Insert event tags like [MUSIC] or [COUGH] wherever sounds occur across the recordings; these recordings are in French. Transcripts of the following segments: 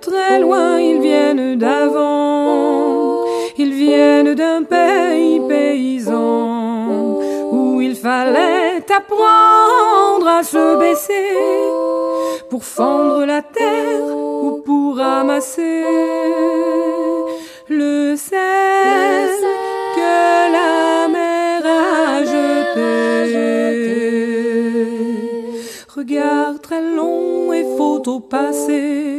très loin, ils viennent d'avant. Ils viennent d'un pays paysan où il fallait apprendre à se baisser pour fendre la terre ou pour ramasser le sel que la mer a jeté. Regard très long et photo passé,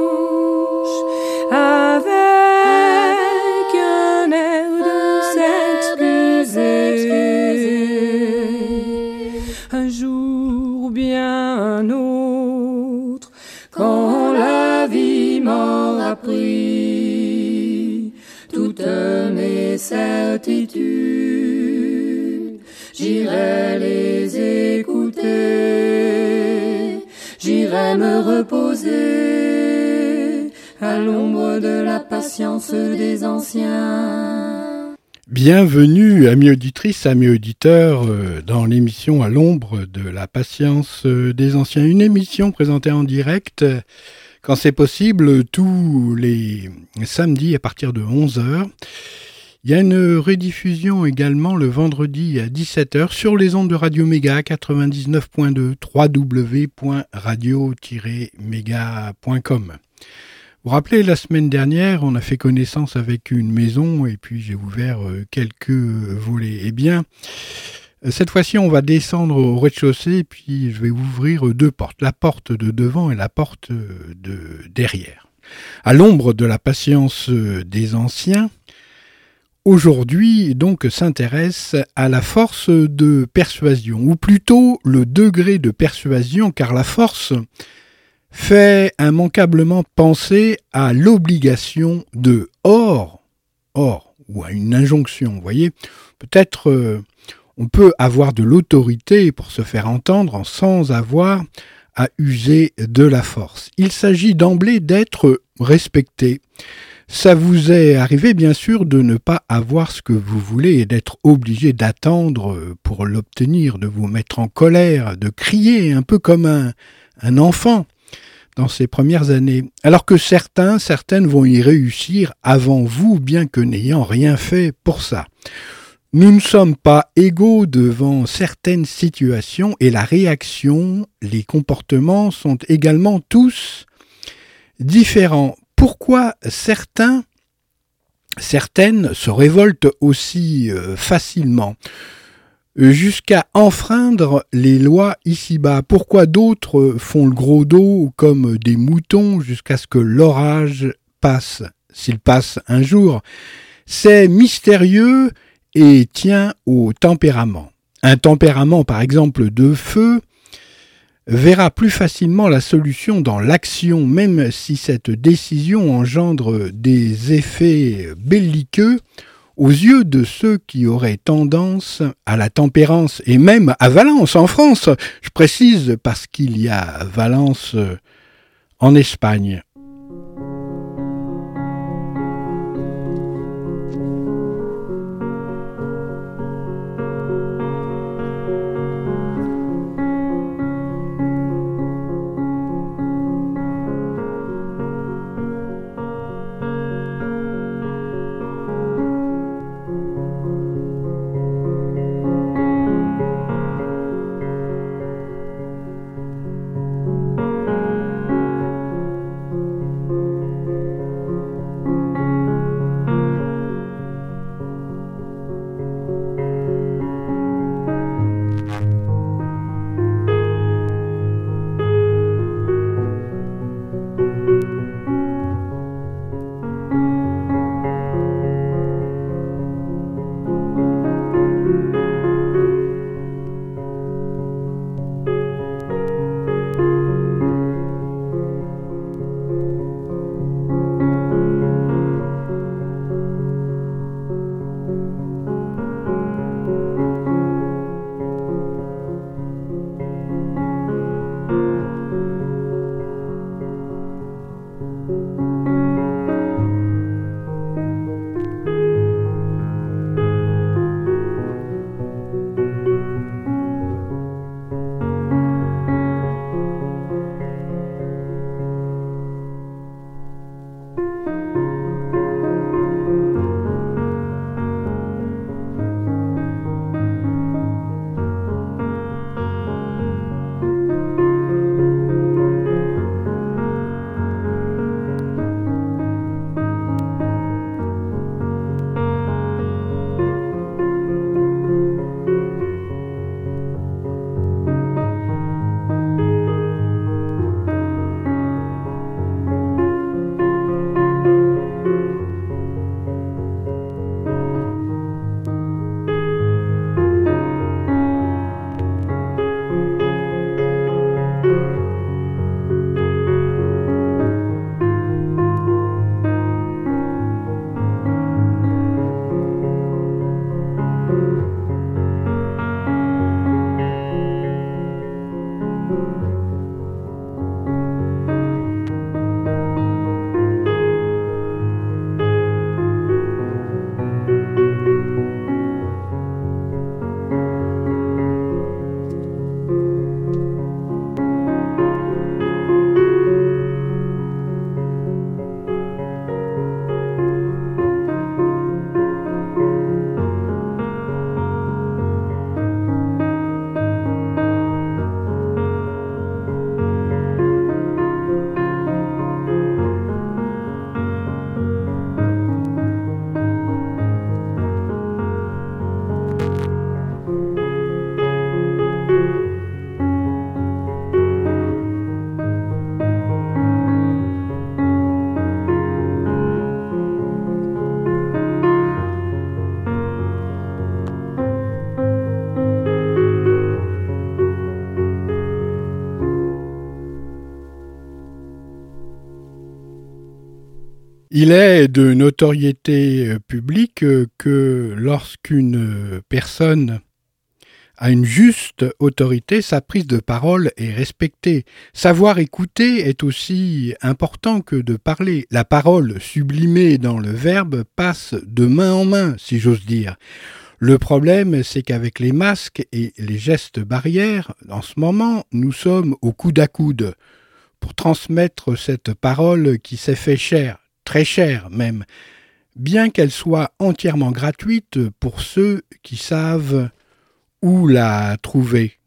Certitudes, j'irai les écouter, j'irai me reposer à l'ombre de la patience des anciens. Bienvenue, amis auditrices, amis auditeurs, euh, dans l'émission À l'ombre de la patience euh, des anciens. Une émission présentée en direct, quand c'est possible, tous les samedis à partir de 11h. Il y a une rediffusion également le vendredi à 17h sur les ondes de Radio Méga 99.2 www.radio-méga.com. Vous vous rappelez, la semaine dernière, on a fait connaissance avec une maison et puis j'ai ouvert euh, quelques volets. Eh bien, euh, cette fois-ci, on va descendre au rez-de-chaussée puis je vais ouvrir deux portes, la porte de devant et la porte de derrière. À l'ombre de la patience des anciens, aujourd'hui donc s'intéresse à la force de persuasion, ou plutôt le degré de persuasion, car la force fait immanquablement penser à l'obligation de or, or, ou à une injonction, vous voyez. Peut-être euh, on peut avoir de l'autorité pour se faire entendre sans avoir à user de la force. Il s'agit d'emblée d'être respecté. Ça vous est arrivé bien sûr de ne pas avoir ce que vous voulez et d'être obligé d'attendre pour l'obtenir, de vous mettre en colère, de crier un peu comme un, enfant dans ces premières années, alors que certains, certaines vont y réussir avant vous, bien que n'ayant rien fait pour ça. Nous ne sommes pas égaux devant certaines situations et la réaction, les comportements sont également tous différents. Pourquoi certains, certaines se révoltent aussi euh, facilement jusqu'à enfreindre les lois ici-bas? Pourquoi d'autres font le gros dos comme des moutons jusqu'à ce que l'orage passe, s'il passe un jour? C'est mystérieux et tient au tempérament. Un tempérament, par exemple, de feu, verra plus facilement la solution dans l'action, même si cette décision engendre des effets belliqueux aux yeux de ceux qui auraient tendance à la tempérance, et même à Valence en France, je précise parce qu'il y a Valence en Espagne. Il est de notoriété euh, publique euh, que lorsqu'une personne a une juste autorité, sa prise de parole est respectée. Savoir écouter est aussi important que de parler. La parole sublimée dans le verbe passe de main en main, si j'ose dire. Le problème, c'est qu'avec les masques et les gestes barrières, en ce moment, nous sommes au coude à coude pour transmettre cette parole qui s'est fait chère très chère même, bien qu'elle soit entièrement gratuite pour ceux qui savent où la trouver.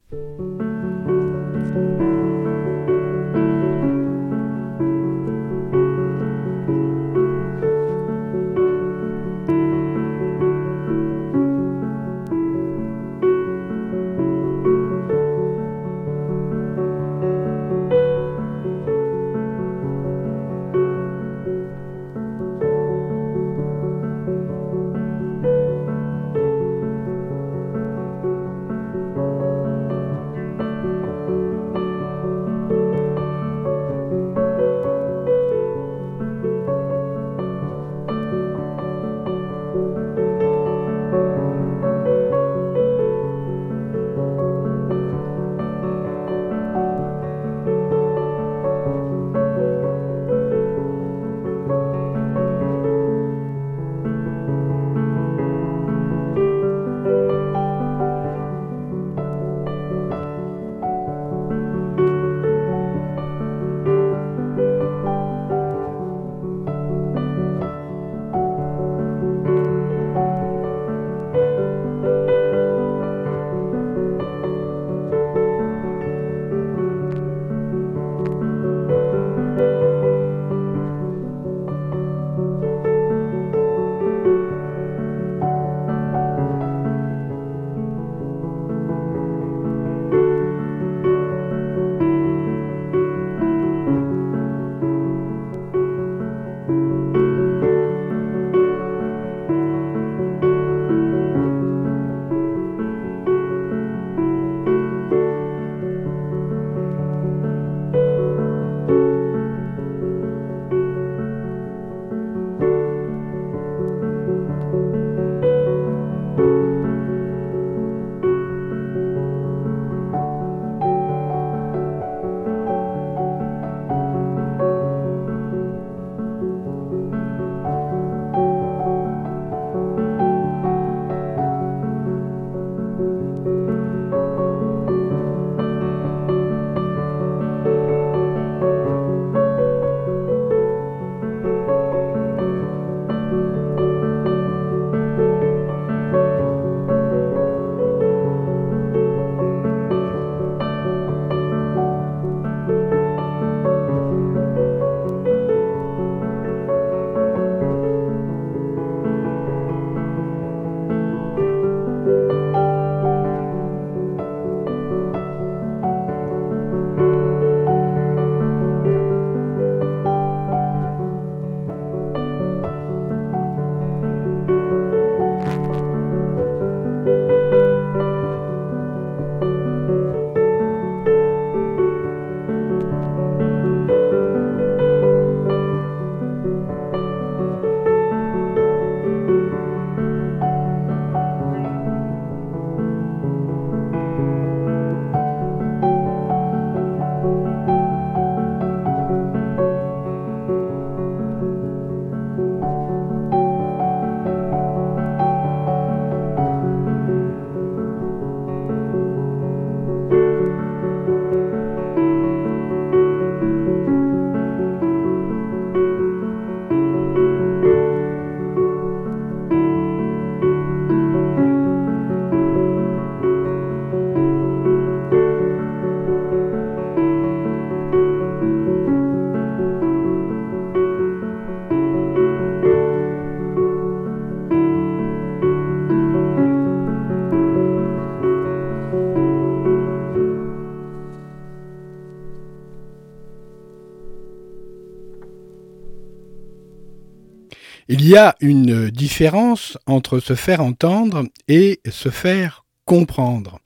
Y a une différence entre se faire entendre et se faire comprendre.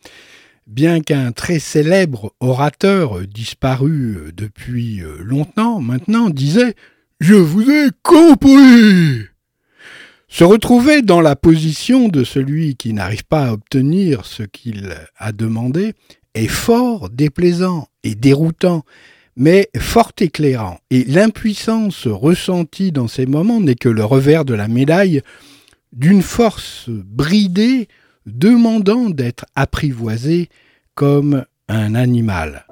Bien qu'un très célèbre orateur disparu depuis longtemps maintenant disait Je vous ai compris. Se retrouver dans la position de celui qui n'arrive pas à obtenir ce qu'il a demandé est fort déplaisant et déroutant, mais fort éclairant, et l'impuissance ressentie dans ces moments n'est que le revers de la médaille d'une force bridée demandant d'être apprivoisée comme un animal.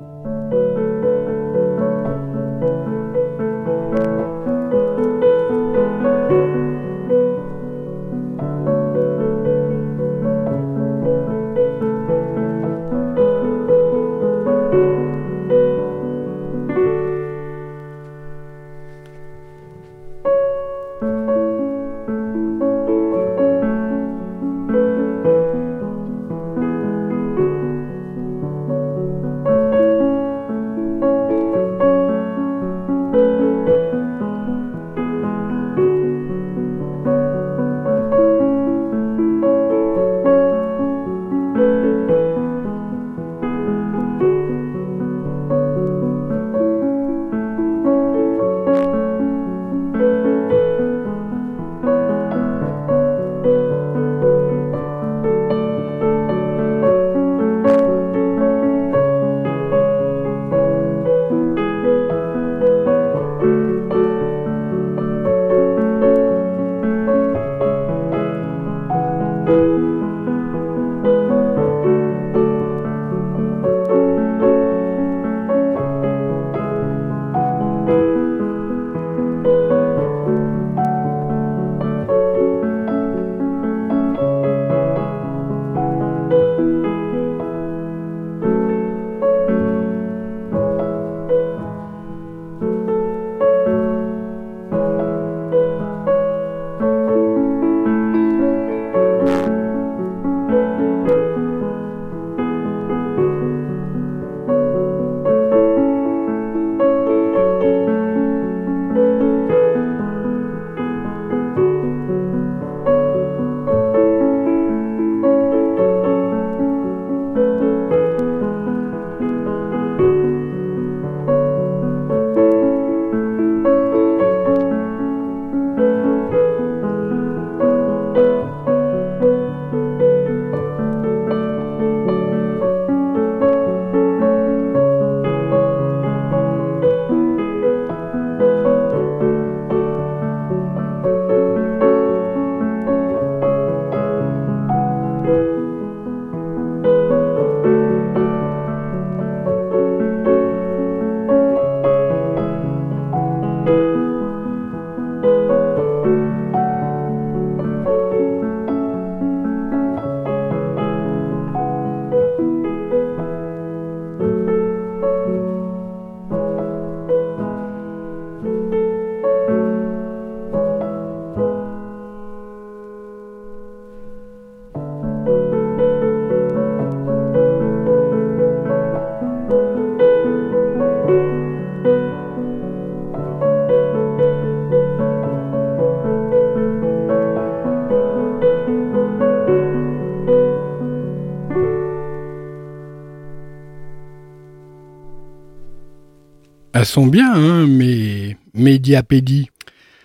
Sont bien, hein, mes médiapédies.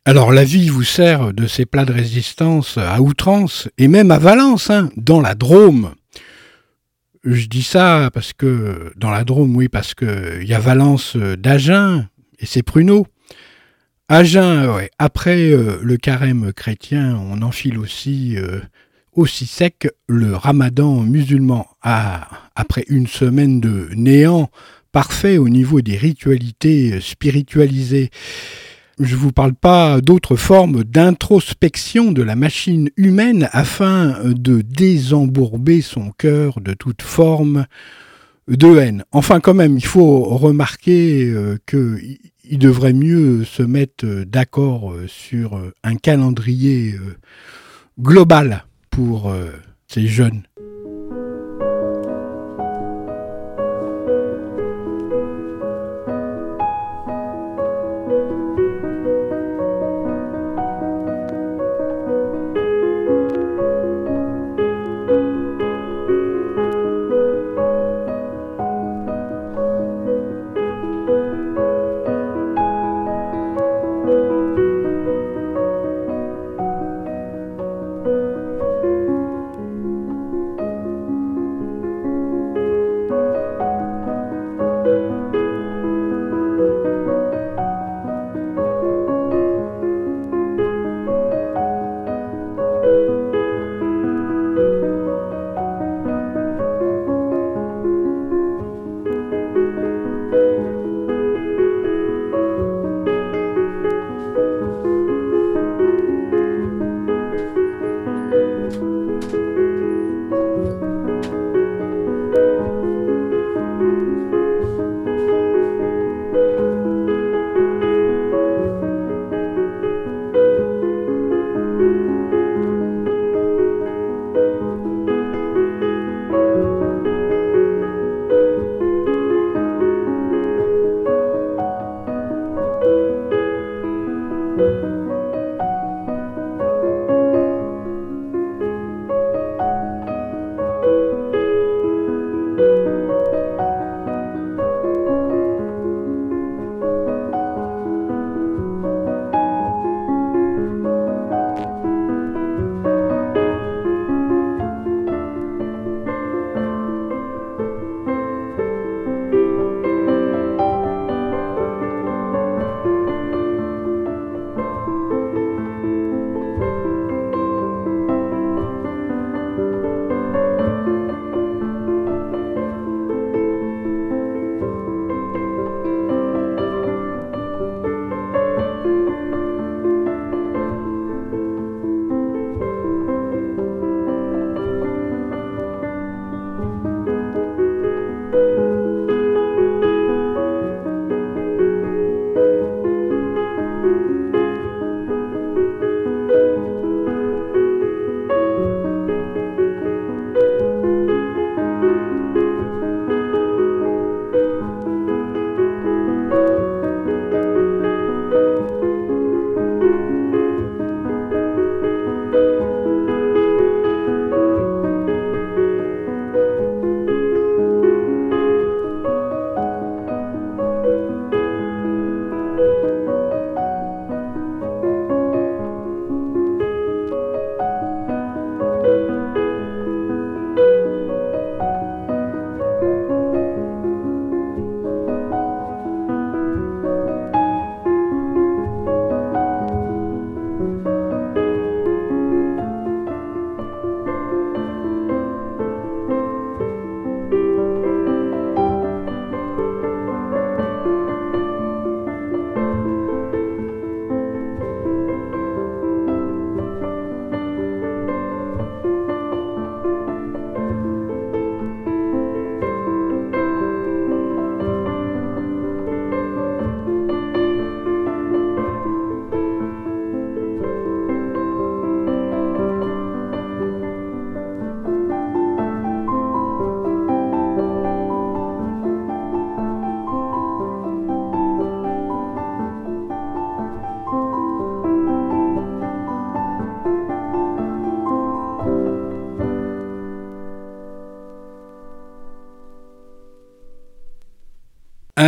Alors la vie vous sert de ces plats de résistance à outrance, et même à Valence, hein, dans la Drôme. Je dis ça parce que, dans la Drôme, oui, parce qu'il y a Valence d'Agen, et c'est pruneaux. Agen, ouais, après euh, le carême chrétien, on enfile aussi, euh, aussi sec le ramadan musulman. Ah, après une semaine de néant, parfait au niveau des ritualités spiritualisées. Je ne vous parle pas d'autres formes d'introspection de la machine humaine afin de désembourber son cœur de toute forme de haine. Enfin quand même, il faut remarquer euh, qu'il devrait mieux se mettre d'accord sur un calendrier euh, global pour euh, ces jeunes.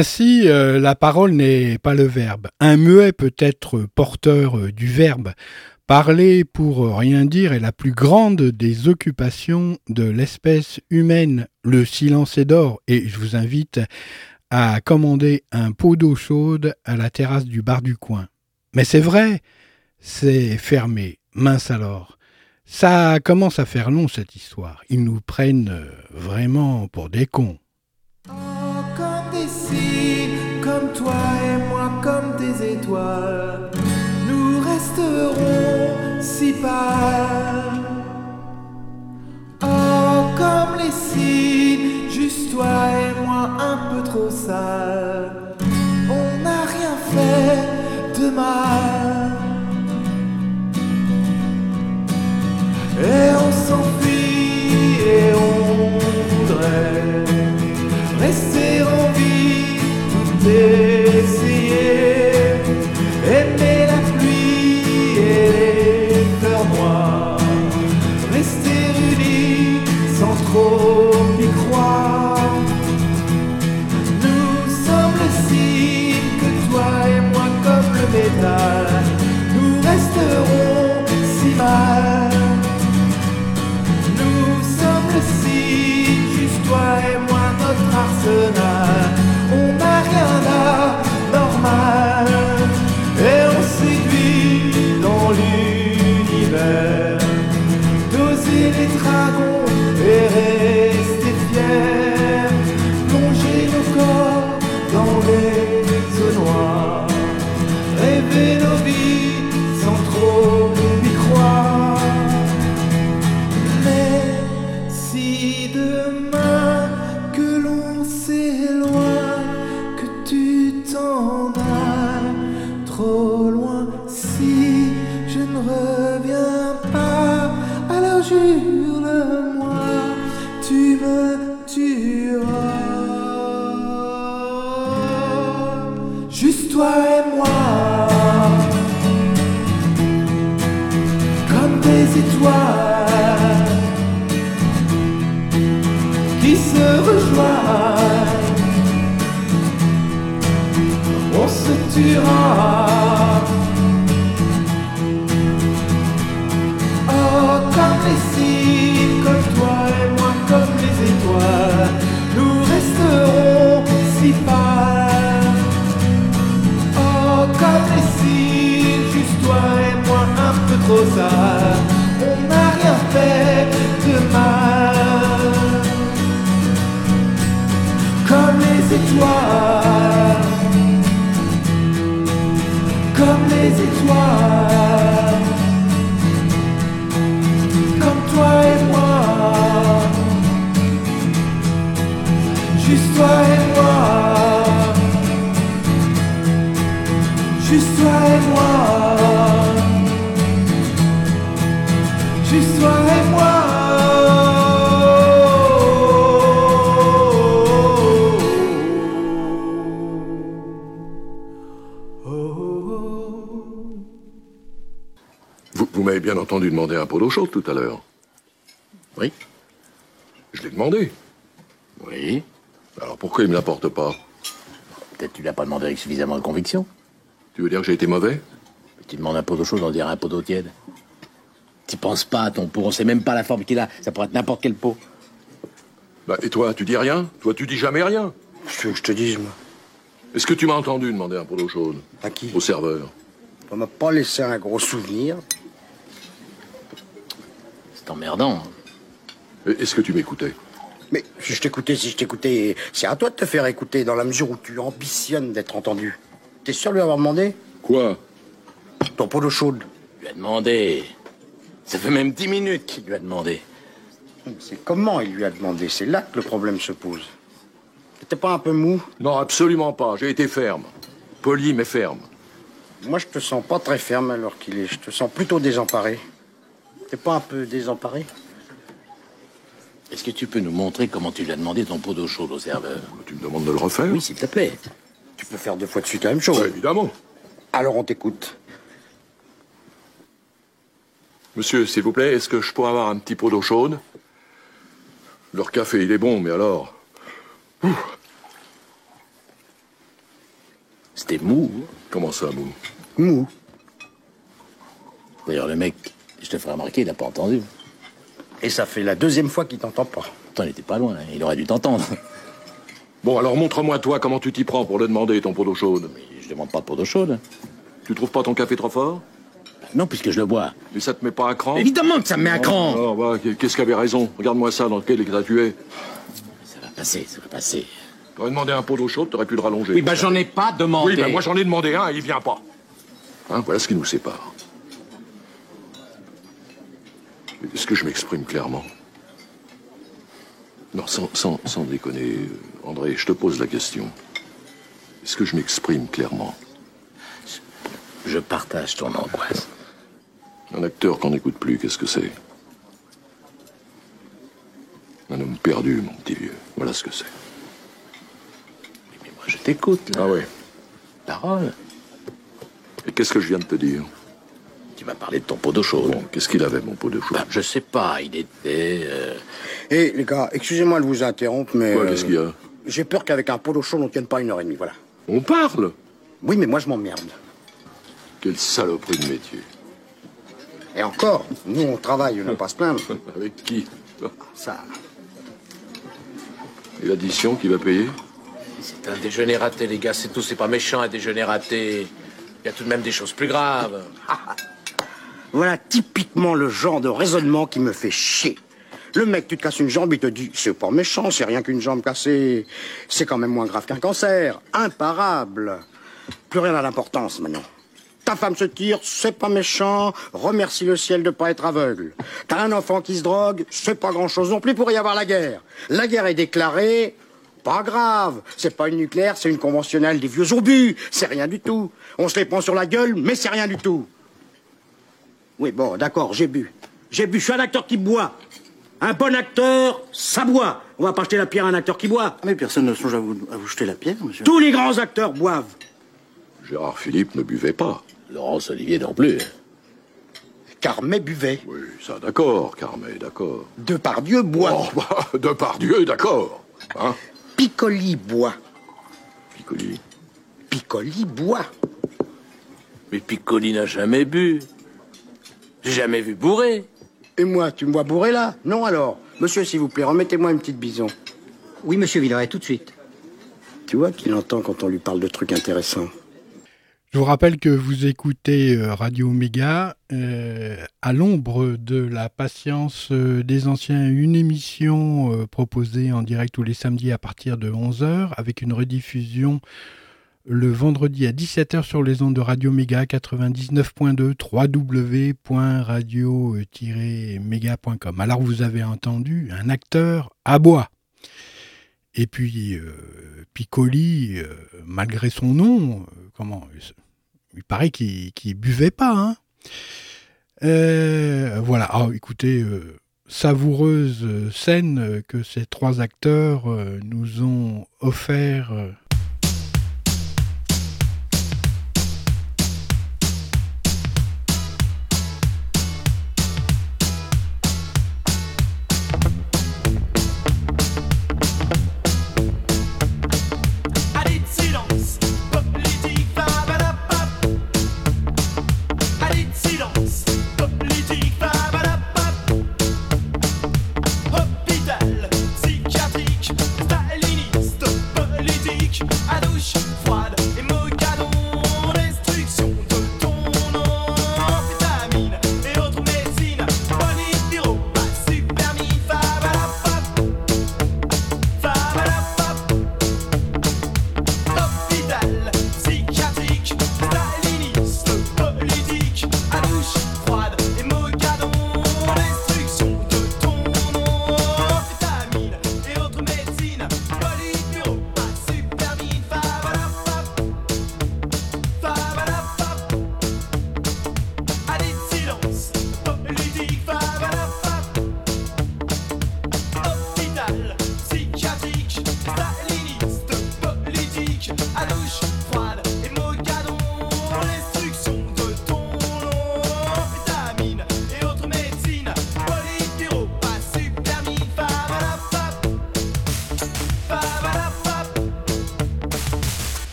Ainsi, euh, la parole n'est pas le verbe. Un muet peut être porteur euh, du verbe. Parler pour rien dire est la plus grande des occupations de l'espèce humaine. Le silence est d'or et je vous invite à commander un pot d'eau chaude à la terrasse du bar du coin. Mais c'est vrai, c'est fermé. Mince alors. Ça commence à faire long cette histoire. Ils nous prennent euh, vraiment pour des cons. Comme toi et moi, comme des étoiles, nous resterons si pâles. Oh, comme les signes, juste toi et moi, un peu trop sales. On n'a rien fait de mal. Et on s'enfuit et on voudrait rester tout essayer, aimer la pluie et les fleurs noires, rester unis sans trop y croire. Nous sommes le signe que toi et moi comme le métal, nous resterons si mal. Nous sommes le signe, juste toi et moi, notre arsenal. Toi et moi comme des étoiles qui se rejoignent. On se tuera. On n'a rien fait de mal. Comme les étoiles. Comme les étoiles. Comme toi et moi. Juste toi et moi. Juste toi et moi. Toi et moi. Vous, vous m'avez bien entendu demander un pot d'eau chaude tout à l'heure. Oui. Je l'ai demandé. Oui. Alors pourquoi il me l'apporte pas? Peut-être tu l'as pas demandé avec suffisamment de conviction. Tu veux dire que j'ai été mauvais? Tu demandes un pot d'eau chaude, on dirait un pot d'eau tiède. Tu penses pas à ton pot, on sait même pas la forme qu'il a. Ça pourrait être n'importe quel pot. Bah, Et toi, tu dis rien? Toi, tu dis jamais rien? Je veux que je te dise, moi? Est-ce que tu m'as entendu demander un pot d'eau chaude? À qui? Au serveur. On m'a pas laissé un gros souvenir. C'est emmerdant. Est-ce que tu m'écoutais? Mais si je t'écoutais, si je t'écoutais, c'est à toi de te faire écouter dans la mesure où tu ambitionnes d'être entendu. T'es sûr de lui avoir demandé? Quoi? Ton pot d'eau chaude. Il lui a demandé. Ça fait même dix minutes qu'il lui a demandé. C'est comment il lui a demandé? C'est là que le problème se pose. T'es pas un peu mou? Non, absolument pas. J'ai été ferme. Poli, mais ferme. Moi, je te sens pas très ferme alors qu'il est. Je te sens plutôt désemparé. T'es pas un peu désemparé? Est-ce que tu peux nous montrer comment tu lui as demandé ton pot d'eau chaude au serveur? Tu me demandes de le refaire Oui, s'il te plaît. Tu peux faire deux fois de suite la même chose. Ouais, évidemment. Alors on t'écoute. Monsieur, s'il vous plaît, est-ce que je pourrais avoir un petit pot d'eau chaude? Leur café, il est bon, mais alors... T'es mou. Comment ça, mou? Mou. D'ailleurs, le mec, je te ferai remarquer, il n'a pas entendu. Et ça fait la deuxième fois qu'il t'entend pas. Pourtant, il était pas loin, hein. il aurait dû t'entendre. Bon, alors montre-moi, toi, comment tu t'y prends pour le demander, ton pot d'eau chaude. Mais je demande pas de pot d'eau chaude. Tu trouves pas ton café trop fort? Non, puisque je le bois. Mais ça te met pas à cran Évidemment que ça me met à cran Oh, bah, qu'est-ce qui avait raison Regarde-moi ça, dans quel état tu es. Ça va passer, ça va passer. T'aurais demandé un pot d'eau chaude, t'aurais pu le rallonger. Oui, bah j'en ai pas demandé. Oui, bah, moi j'en ai demandé un et il vient pas. Hein, voilà ce qui nous sépare. Est-ce que je m'exprime clairement Non, sans, sans, sans déconner, André, je te pose la question. Est-ce que je m'exprime clairement Je partage ton angoisse. Un acteur qu'on n'écoute plus, qu'est-ce que c'est Un homme perdu, mon petit vieux. Voilà ce que c'est. Mais moi, je t'écoute, là. Ah oui. Parole. Et qu'est-ce que je viens de te dire Tu m'as parlé de ton pot d'eau chaude. Bon, qu'est-ce qu'il avait, mon pot de chaude Bah, je sais pas, il était... euh, Et les gars, excusez-moi de vous interrompre, mais. Quoi, euh, qu'est-ce qu'il y a J'ai peur qu'avec un pot d'eau chaude, on tienne pas une heure et demie, voilà. On parle Oui, mais moi, je m'emmerde. Quelle saloperie de métier. Et encore, nous, on travaille, on n'a pas se plaindre. [LAUGHS] Avec qui Ça. Et l'addition qui va payer C'est un déjeuner raté, les gars, c'est tout. C'est pas méchant, un déjeuner raté. Il y a tout de même des choses plus graves. [LAUGHS] Voilà typiquement le genre de raisonnement qui me fait chier. Le mec, tu te casses une jambe, il te dit c'est pas méchant, c'est rien qu'une jambe cassée. C'est quand même moins grave qu'un cancer. Imparable. Plus rien n'a d'importance maintenant. Ta femme se tire, c'est pas méchant. Remercie le ciel de pas être aveugle. T'as un enfant qui se drogue, c'est pas grand chose non plus pour y avoir la guerre. La guerre est déclarée. Pas grave, c'est pas une nucléaire, c'est une conventionnelle des vieux obus, c'est rien du tout. On se les prend sur la gueule, mais c'est rien du tout. Oui, bon, d'accord, j'ai bu. J'ai bu, je suis un acteur qui boit. Un bon acteur, ça boit. On va pas jeter la pierre à un acteur qui boit. Mais personne ne songe à vous, à vous jeter la pierre, monsieur. Tous les grands acteurs boivent. Gérard Philippe ne buvait pas. Laurence Olivier non plus. Carmet buvait. Oui, ça, d'accord, Carmet, d'accord. Depardieu boit. Oh, bah, de par Dieu, d'accord. Hein Piccoli boit. Piccoli. Piccoli boit. Mais Piccoli n'a jamais bu. J'ai jamais vu bourré. Et moi, tu me vois bourré là? Non alors Monsieur, s'il vous plaît, remettez-moi une petite bison. Oui, monsieur Villeray, tout de suite. Tu vois qu'il entend quand on lui parle de trucs intéressants. Je vous rappelle que vous écoutez euh, Radio Méga euh, à l'ombre de la patience euh, des anciens, une émission euh, proposée en direct tous les samedis à partir de 11h avec une rediffusion le vendredi à 17h sur les ondes de Radio Méga 99.2 www.radio-méga.com. Alors vous avez entendu un acteur à bois. Et puis euh, Piccoli, euh, malgré son nom, euh, comment il paraît qu'il buvait pas. Hein voilà. Ah, écoutez, savoureuse scène que ces trois acteurs nous ont offert.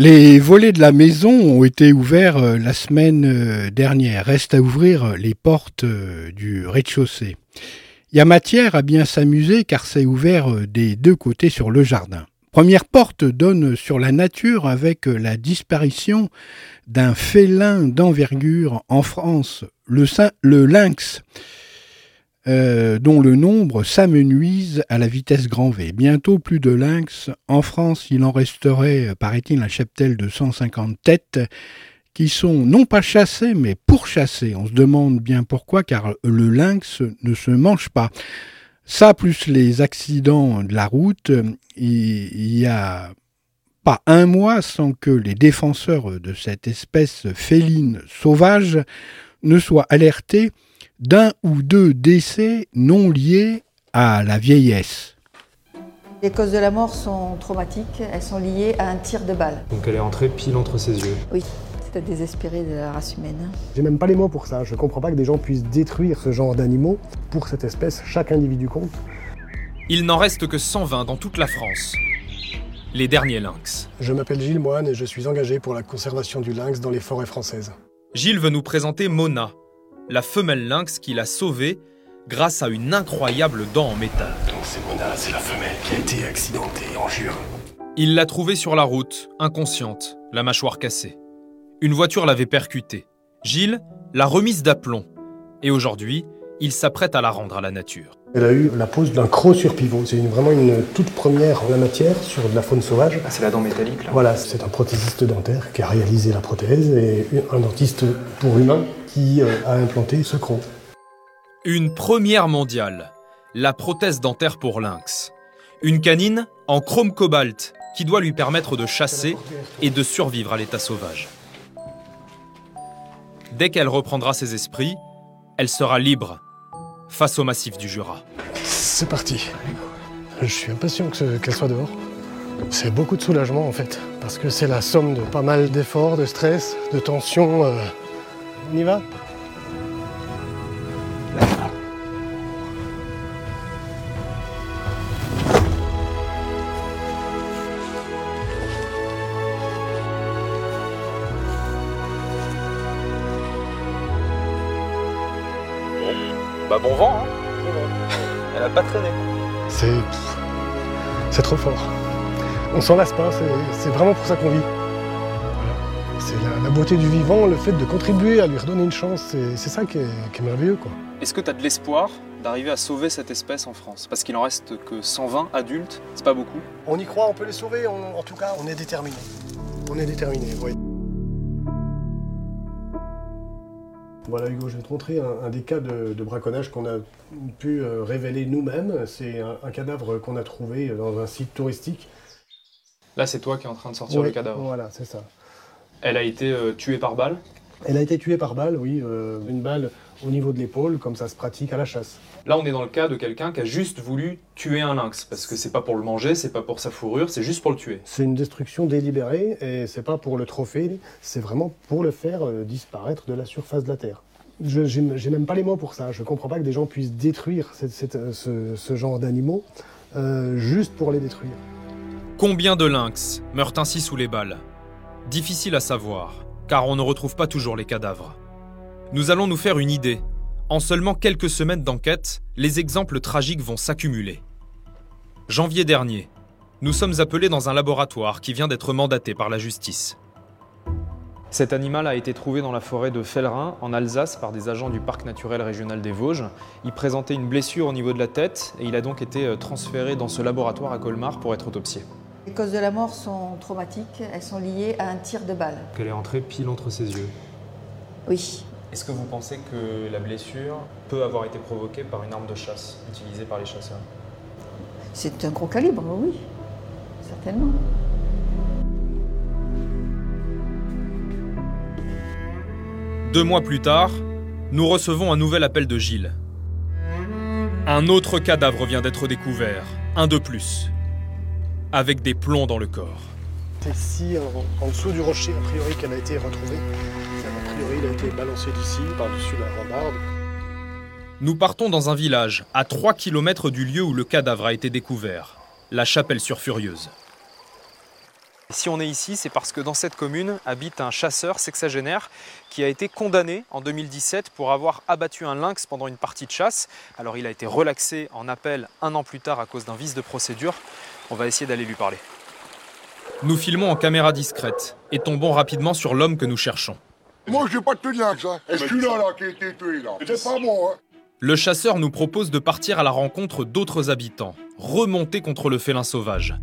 Les volets de la maison ont été ouverts euh, la semaine euh, dernière. Reste à ouvrir les portes euh, du rez-de-chaussée. Il y a matière à bien s'amuser car c'est ouvert des deux côtés sur le jardin. Première porte donne sur la nature avec la disparition d'un félin d'envergure en France, le, le lynx. Euh, dont le nombre s'amenuise à la vitesse grand V. Bientôt plus de lynx. En France, il en resterait, paraît-il, un cheptel de 150 têtes qui sont non pas chassées, mais pourchassées. On se demande bien pourquoi, car le lynx ne se mange pas. Ça, plus les accidents de la route, il y a pas un mois sans que les défenseurs de cette espèce féline sauvage ne soient alertés d'un ou deux décès non liés à la vieillesse. Les causes de la mort sont traumatiques, elles sont liées à un tir de balle. Donc elle est entrée pile entre ses yeux. Oui, c'est à désespérer de la race humaine. J'ai même pas les mots pour ça, je comprends pas que des gens puissent détruire ce genre d'animaux. Pour cette espèce, chaque individu compte. Il n'en reste que 120 dans toute la France. Les derniers lynx. Je m'appelle Gilles Moine et je suis engagé pour la conservation du lynx dans les forêts françaises. Gilles veut nous présenter Mona, la femelle lynx qui l'a sauvée grâce à une incroyable dent en métal. Donc c'est Mona, c'est la femelle qui a été accidentée, en jure. Il l'a trouvée sur la route, inconsciente, la mâchoire cassée. Une voiture l'avait percutée. Gilles l'a remise d'aplomb. Et aujourd'hui, il s'apprête à la rendre à la nature. Elle a eu la pose d'un croc sur pivot. C'est vraiment une toute première en la matière sur de la faune sauvage. Ah, c'est la dent métallique là Voilà, c'est un prothésiste dentaire qui a réalisé la prothèse et un dentiste pour humain qui euh, a implanté ce croc. Une première mondiale. La prothèse dentaire pour lynx. Une canine en chrome cobalt qui doit lui permettre de chasser et de survivre à l'état sauvage. Dès qu'elle reprendra ses esprits, elle sera libre face au massif du Jura. C'est parti. Je suis impatient qu'elle soit dehors. C'est beaucoup de soulagement en fait, parce que c'est la somme de pas mal d'efforts, de stress, de tension. Euh. On y va Bah bon vent, hein Elle a pas traîné. C'est. C'est trop fort. On s'en lasse pas, c'est vraiment pour ça qu'on vit. Beauté du vivant, le fait de contribuer à lui redonner une chance, c'est ça qui est, merveilleux. quoi. Est-ce que tu as de l'espoir d'arriver à sauver cette espèce en France? Parce qu'il en reste que 120 adultes, c'est pas beaucoup. On y croit, on peut les sauver, en tout cas, on est déterminé. On est déterminé, oui. Voilà Hugo, je vais te montrer un, des cas de, braconnage qu'on a pu euh, révéler nous-mêmes. C'est un, cadavre qu'on a trouvé dans un site touristique. Là, c'est toi qui es en train de sortir le cadavre. Voilà, c'est ça. Elle a été euh, tuée par balle Elle a été tuée par balle, oui. Euh, une balle au niveau de l'épaule, comme ça se pratique à la chasse. Là, on est dans le cas de quelqu'un qui a juste voulu tuer un lynx, parce que c'est pas pour le manger, c'est pas pour sa fourrure, c'est juste pour le tuer. C'est une destruction délibérée, et c'est pas pour le trophée, c'est vraiment pour le faire euh, disparaître de la surface de la Terre. Je j'ai même pas les mots pour ça. Je comprends pas que des gens puissent détruire euh, ce, genre d'animaux euh, juste pour les détruire. Combien de lynx meurent ainsi sous les balles? Difficile à savoir, car on ne retrouve pas toujours les cadavres. Nous allons nous faire une idée. En seulement quelques semaines d'enquête, les exemples tragiques vont s'accumuler. Janvier dernier, nous sommes appelés dans un laboratoire qui vient d'être mandaté par la justice. Cet animal a été trouvé dans la forêt de Fellerin, en Alsace, par des agents du parc naturel régional des Vosges. Il présentait une blessure au niveau de la tête et il a donc été euh, transféré dans ce laboratoire à Colmar pour être autopsié. Les causes de la mort sont traumatiques, elles sont liées à un tir de balle. Qu'elle est entrée pile entre ses yeux. Oui. Est-ce que vous pensez que la blessure peut avoir été provoquée par une arme de chasse utilisée par les chasseurs? C'est un gros calibre, oui, certainement. Deux mois plus tard, nous recevons un nouvel appel de Gilles. Un autre cadavre vient d'être découvert, un de plus, avec des plombs dans le corps. C'est ici, en, dessous du rocher, a priori, qu'elle a été retrouvée. A priori, il a été balancé d'ici, par-dessus la rambarde. Nous partons dans un village, à 3 km du lieu où le cadavre a été découvert, la chapelle sur Furieuse. Si on est ici, c'est parce que dans cette commune habite un chasseur sexagénaire qui a été condamné en 2017 pour avoir abattu un lynx pendant une partie de chasse. Alors il a été relaxé en appel un an plus tard à cause d'un vice de procédure. On va essayer d'aller lui parler. Nous filmons en caméra discrète et tombons rapidement sur l'homme que nous cherchons. Moi, j'ai pas de lynx, hein. Et celui-là, là, qui a été tué, là, c'est pas moi, hein. Le chasseur nous propose de partir à la rencontre d'autres habitants, remonter contre le félin sauvage.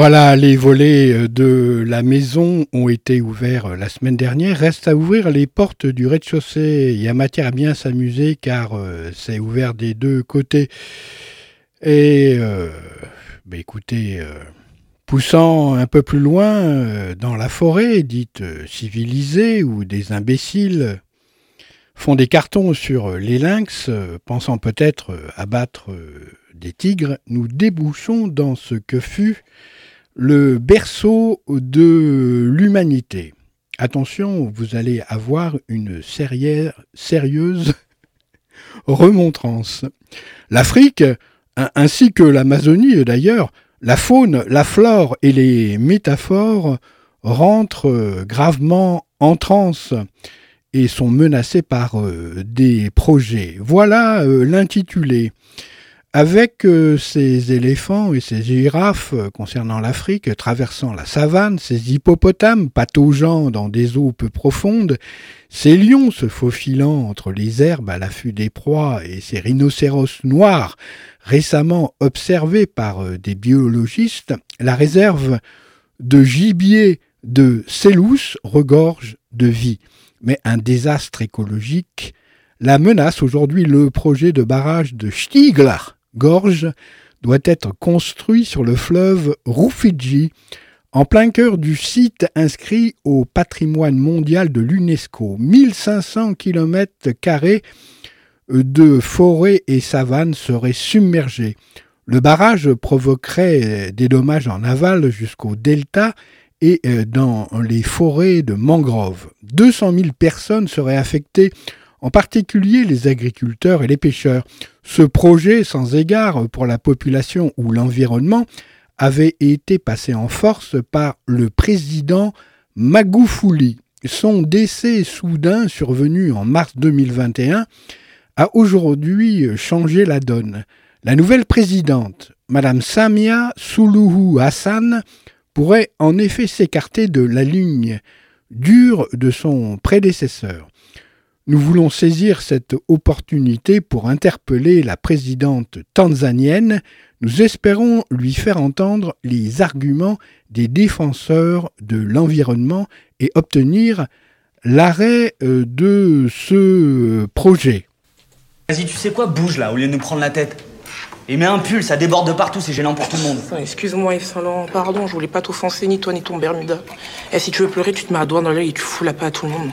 Voilà, les volets euh, de la maison ont été ouverts euh, la semaine dernière. Reste à ouvrir les portes du rez-de-chaussée. Il y a matière à bien s'amuser car euh, c'est ouvert des deux côtés. Et bah, écoutez, poussant un peu plus loin dans la forêt, dite civilisée, où des imbéciles font des cartons sur les lynx, pensant peut-être abattre des tigres, nous débouchons dans ce que fut le berceau de l'humanité. Attention, vous allez avoir une sérieuse [LAUGHS] remontrance. L'Afrique, ainsi que l'Amazonie d'ailleurs, la faune, la flore et les métaphores rentrent gravement en transe et sont menacés par euh, des projets. Voilà euh, l'intitulé. Avec euh, ces éléphants et ces girafes concernant l'Afrique traversant la savane, ces hippopotames pataugeant dans des eaux peu profondes, ces lions se faufilant entre les herbes à l'affût des proies et ces rhinocéros noirs récemment observés par des biologistes, la réserve de gibier de Célous regorge de vie. Mais un désastre écologique, la menace. Aujourd'hui le projet de barrage de Stigler Gorge doit être construit sur le fleuve Rufiji, en plein cœur du site inscrit au patrimoine mondial de l'UNESCO. 1500 km de forêts et savanes seraient submergés. Le barrage provoquerait des dommages en aval jusqu'au delta et euh, dans les forêts de mangroves. 200 000 personnes seraient affectées, en particulier les agriculteurs et les pêcheurs. Ce projet, sans égard pour la population ou l'environnement, avait été passé en force par le président Magoufouli. Son décès soudain, survenu en mars 2021, a aujourd'hui changé la donne. La nouvelle présidente, Madame Samia Suluhu Hassan, pourrait en effet s'écarter de la ligne dure de son prédécesseur. Nous voulons saisir cette opportunité pour interpeller la présidente tanzanienne. Nous espérons lui faire entendre les arguments des défenseurs de l'environnement et obtenir l'arrêt euh, de ce projet. Vas-y, tu sais quoi, bouge là, au lieu de nous prendre la tête. Et mets un pull, ça déborde de partout, c'est gênant pour tout le monde. Excuse-moi Yves Saint Laurent, pardon, je voulais pas t'offenser, ni toi ni ton Bermuda. Et si tu veux pleurer, tu te mets à doigt dans l'œil et tu fous la paix à tout le monde.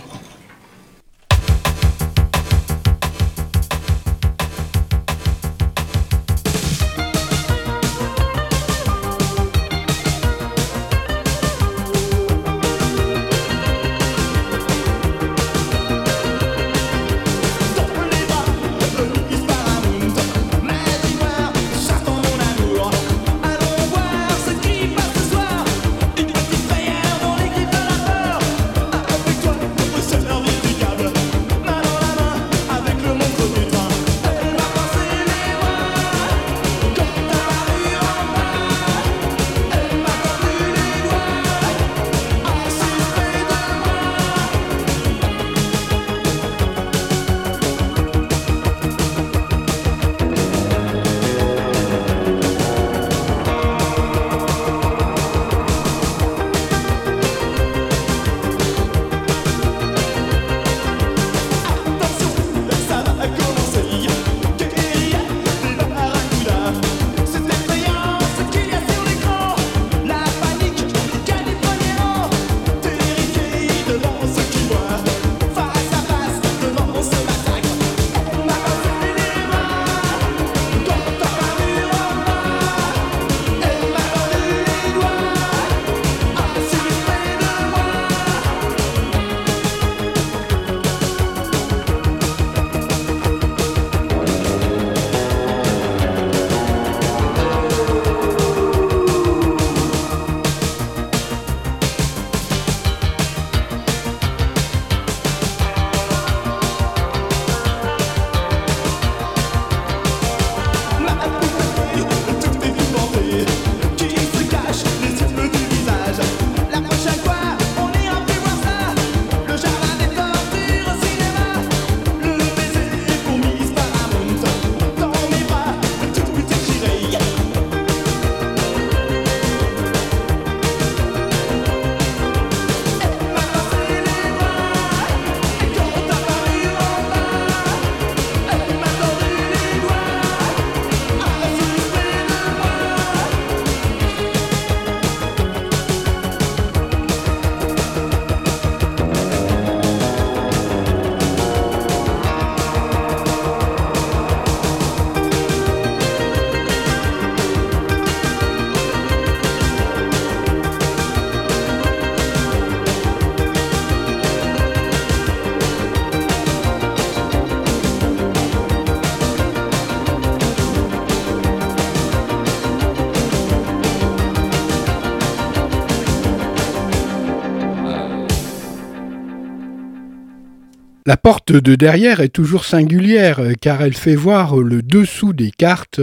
La porte de derrière est toujours singulière car elle fait voir le dessous des cartes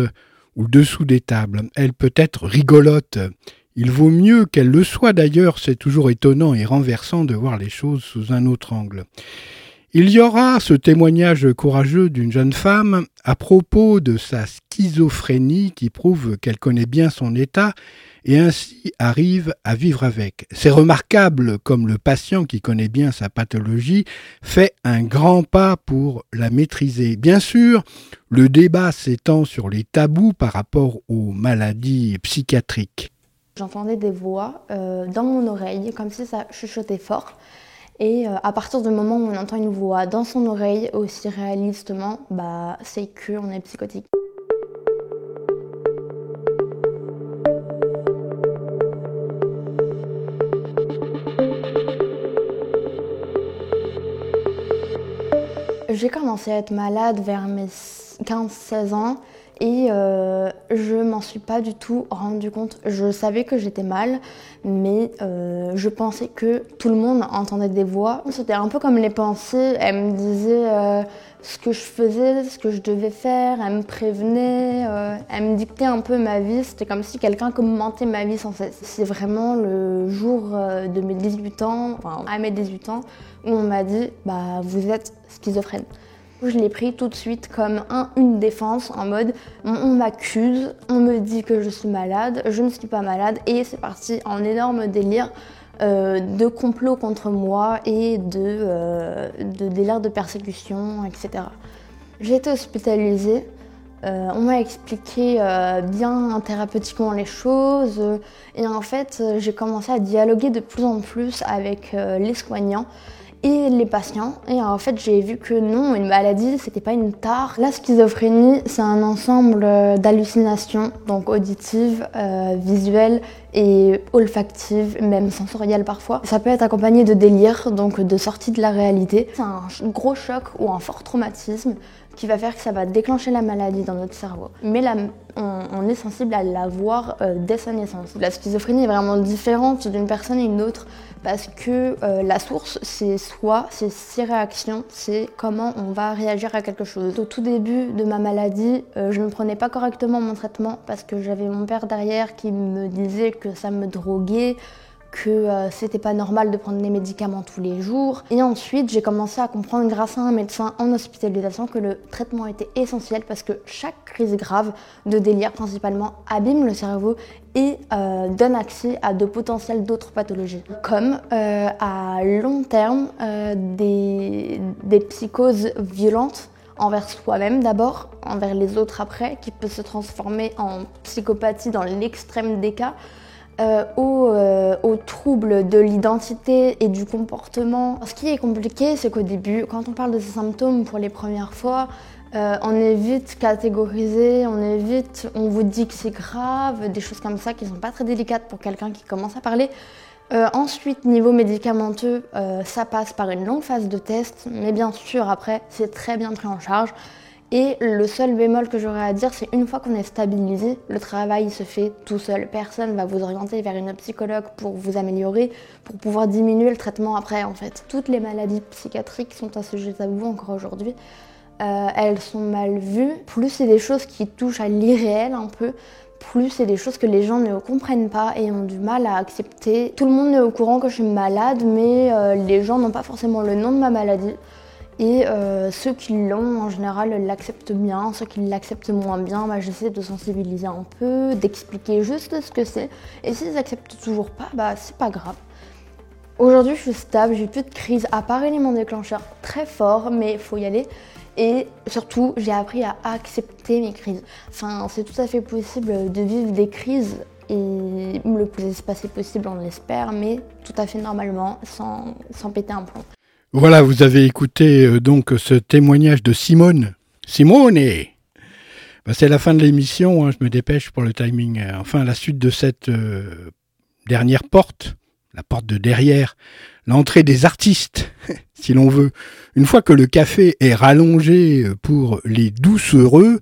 ou le dessous des tables. Elle peut être rigolote. Il vaut mieux qu'elle le soit d'ailleurs, c'est toujours étonnant et renversant de voir les choses sous un autre angle. Il y aura ce témoignage courageux d'une jeune femme à propos de sa schizophrénie qui prouve qu'elle connaît bien son état et ainsi arrive à vivre avec. C'est remarquable comme le patient qui connaît bien sa pathologie fait un grand pas pour la maîtriser. Bien sûr, le débat s'étend sur les tabous par rapport aux maladies psychiatriques. J'entendais des voix euh, dans mon oreille, comme si ça chuchotait fort. Et euh, à partir du moment où on entend une voix dans son oreille, aussi réalistement, bah, c'est qu'on est psychotique. J'ai commencé à être malade vers mes 15-16 ans et euh, je m'en suis pas du tout rendu compte. Je savais que j'étais mal, mais euh, je pensais que tout le monde entendait des voix. C'était un peu comme les pensées. Elles me disaient euh, ce que je faisais, ce que je devais faire. Elles me prévenaient. elles me dictaient un peu ma vie. C'était comme si quelqu'un commentait ma vie sans cesse. C'est vraiment le jour de mes 18 ans, enfin à mes 18 ans, où on m'a dit bah vous êtes schizophrène. Je l'ai pris tout de suite comme un, une défense en mode on, m'accuse, on me dit que je suis malade, je ne suis pas malade et c'est parti en énorme délire euh, de complot contre moi et de, euh, délire de persécution, etc. J'ai été hospitalisée. Euh, on m'a expliqué bien thérapeutiquement les choses et en fait j'ai commencé à dialoguer de plus en plus avec les soignants et les patients. Et en fait, j'ai vu que non, une maladie, c'était pas une tare. La schizophrénie, c'est un ensemble euh, d'hallucinations, donc auditives, euh, visuelles et olfactives, même sensorielles parfois. Ça peut être accompagné de délire, donc de sortie de la réalité. C'est un gros choc ou un fort traumatisme qui va faire que ça va déclencher la maladie dans notre cerveau. Mais on, est sensible à la voir euh, dès sa naissance. La schizophrénie est vraiment différente d'une personne à une autre parce que euh, la source, c'est soi, c'est ses réactions, c'est comment on va réagir à quelque chose. Au tout début de ma maladie, euh, je ne prenais pas correctement mon traitement parce que j'avais mon père derrière qui me disait que ça me droguait, que euh, c'était pas normal de prendre des médicaments tous les jours. Et ensuite, j'ai commencé à comprendre grâce à un médecin en hospitalisation que le traitement était essentiel parce que chaque crise grave de délire principalement abîme le cerveau et euh, donne accès à de potentiels d'autres pathologies, comme euh, à long terme des, des psychoses violentes envers soi-même d'abord, envers les autres après, qui peut se transformer en psychopathie dans l'extrême des cas, euh, euh, aux, troubles de l'identité et du comportement. Ce qui est compliqué, c'est qu'au début, quand on parle de ces symptômes pour les premières fois, euh, on est vite catégorisé, on est vite, on vous dit que c'est grave, des choses comme ça qui sont pas très délicates pour quelqu'un qui commence à parler. ensuite, niveau médicamenteux, ça passe par une longue phase de test, mais bien sûr, après, c'est très bien pris en charge. Et le seul bémol que j'aurais à dire, c'est une fois qu'on est stabilisé, le travail se fait tout seul. Personne va vous orienter vers une psychologue pour vous améliorer, pour pouvoir diminuer le traitement après en fait. Toutes les maladies psychiatriques sont ce sujet tabou encore aujourd'hui. Euh, elles sont mal vues. Plus c'est des choses qui touchent à l'irréel un peu, plus c'est des choses que les gens ne comprennent pas et ont du mal à accepter. Tout le monde est au courant que je suis malade, mais euh, les gens n'ont pas forcément le nom de ma maladie. Et euh, ceux qui l'ont, en général, l'acceptent bien. Ceux qui l'acceptent moins bien, bah, j'essaie de sensibiliser un peu, d'expliquer juste ce que c'est. Et s'ils n'acceptent toujours pas, bah, c'est pas grave. Aujourd'hui, je suis stable, j'ai plus de crise, à part élément déclencheur très fort, mais il faut y aller. Et surtout, j'ai appris à accepter mes crises. Enfin, c'est tout à fait possible de vivre des crises et le plus espacé possible, on l'espère, mais tout à fait normalement, sans, sans péter un plomb. Voilà, vous avez écouté euh, donc ce témoignage de Simone. Simone bah, C'est la fin de l'émission, hein, je me dépêche pour le timing. Euh, enfin, la suite de cette euh, dernière porte, la porte de derrière, l'entrée des artistes, [LAUGHS] si l'on veut. Une fois que le café est rallongé pour les doucereux,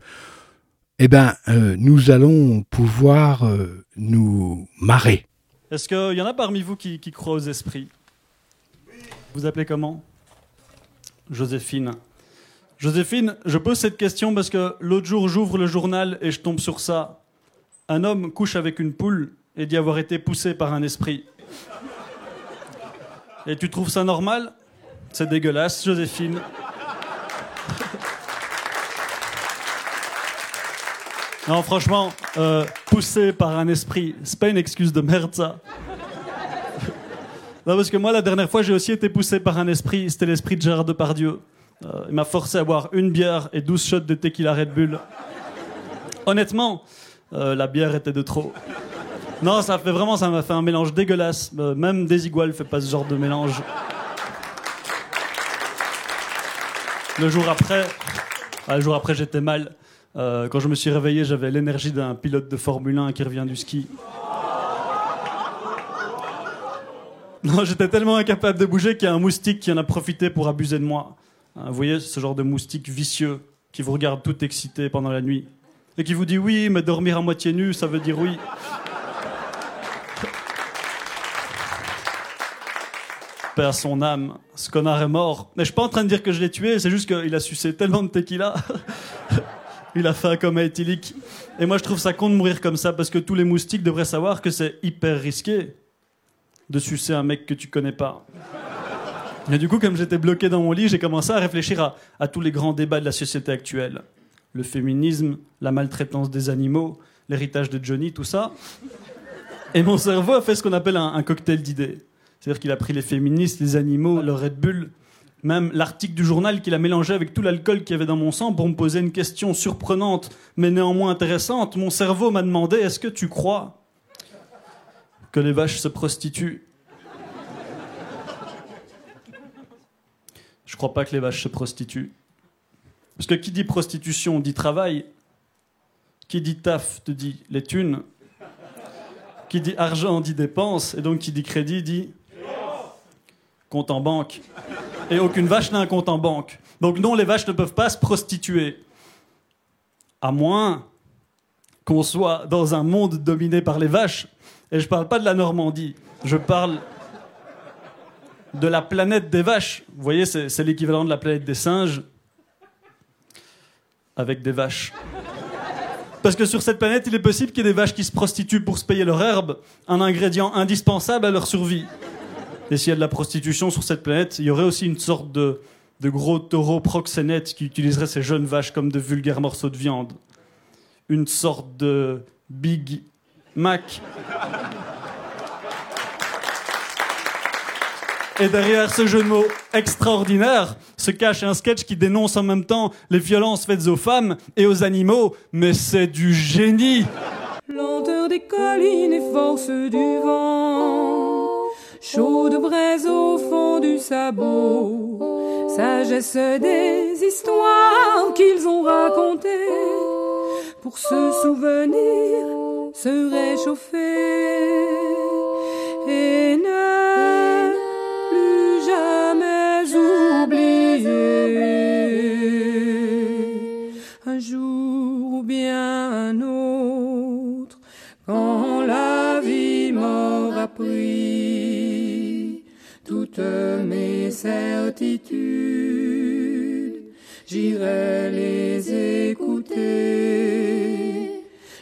eh ben, nous allons pouvoir nous marrer. Est-ce qu'il y en a parmi vous qui, qui croient aux esprits? Vous appelez comment? Joséphine. Joséphine, je pose cette question parce que l'autre jour, j'ouvre le journal et je tombe sur ça. Un homme couche avec une poule et dit avoir été poussé par un esprit. Et tu trouves ça normal? C'est dégueulasse, Joséphine. Non, franchement, euh, poussé par un esprit, c'est pas une excuse de merde, ça. Non, parce que moi, la dernière fois, j'ai aussi été poussé par un esprit, c'était l'esprit de Gérard Depardieu. Euh, il m'a forcé à boire une bière et 12 shots de tequila Red Bull. Honnêtement, euh, la bière était de trop. Non, ça fait vraiment, ça m'a fait un mélange dégueulasse. Euh, même Desigual fait pas ce genre de mélange. Le jour après, ah, le jour après, j'étais mal. Euh, quand je me suis réveillé, j'avais l'énergie d'un pilote de Formule 1 qui revient du ski. Non, j'étais tellement incapable de bouger qu'il y a un moustique qui en a profité pour abuser de moi. Hein, Vous voyez ce genre de moustique vicieux qui vous regarde tout excité pendant la nuit et qui vous dit oui, mais dormir à moitié nu, ça veut dire oui. Paix à son âme, ce connard est mort. Mais je suis pas en train de dire que je l'ai tué, c'est juste qu'il a sucé tellement de tequila. [LAUGHS] Il a fait un coma éthylique. Et moi, je trouve ça con de mourir comme ça parce que tous les moustiques devraient savoir que c'est hyper risqué de sucer un mec que tu connais pas. Et du coup, comme j'étais bloqué dans mon lit, j'ai commencé à réfléchir à, tous les grands débats de la société actuelle. Le féminisme, la maltraitance des animaux, l'héritage de Johnny, tout ça. Et mon cerveau a fait ce qu'on appelle un, un cocktail d'idées. C'est-à-dire qu'il a pris les féministes, les animaux, le Red Bull, même l'article du journal qu'il a mélangé avec tout l'alcool qu'il y avait dans mon sang pour me poser une question surprenante, mais néanmoins intéressante. Mon cerveau m'a demandé est-ce que tu crois que les vaches se prostituent Je crois pas que les vaches se prostituent. Parce que qui dit prostitution dit travail. Qui dit taf te dit les thunes. Qui dit argent dit dépense. Et donc qui dit crédit dit compte en banque. Et aucune vache n'a un compte en banque. Donc non, les vaches ne peuvent pas se prostituer. À moins qu'on soit dans un monde dominé par les vaches. Et je parle pas de la Normandie. Je parle de la planète des vaches. Vous voyez, c'est l'équivalent de la planète des singes avec des vaches. Parce que sur cette planète, il est possible qu'il y ait des vaches qui se prostituent pour se payer leur herbe, un ingrédient indispensable à leur survie. Et s'il y a de la prostitution sur cette planète, il y aurait aussi une sorte de, de gros taureau proxénète qui utiliserait ces jeunes vaches comme de vulgaires morceaux de viande. Une sorte de Big Mac. Et derrière ce jeu de mots extraordinaire se cache un sketch qui dénonce en même temps les violences faites aux femmes et aux animaux, mais c'est du génie. Lenteur des collines et force du vent, chaude braise au fond du sabot, sagesse des histoires qu'ils ont racontées, pour se souvenir, se réchauffer et ne plus jamais oublier un jour ou bien un autre quand la vie m'aura pris. Toutes mes certitudes j'irai les écouter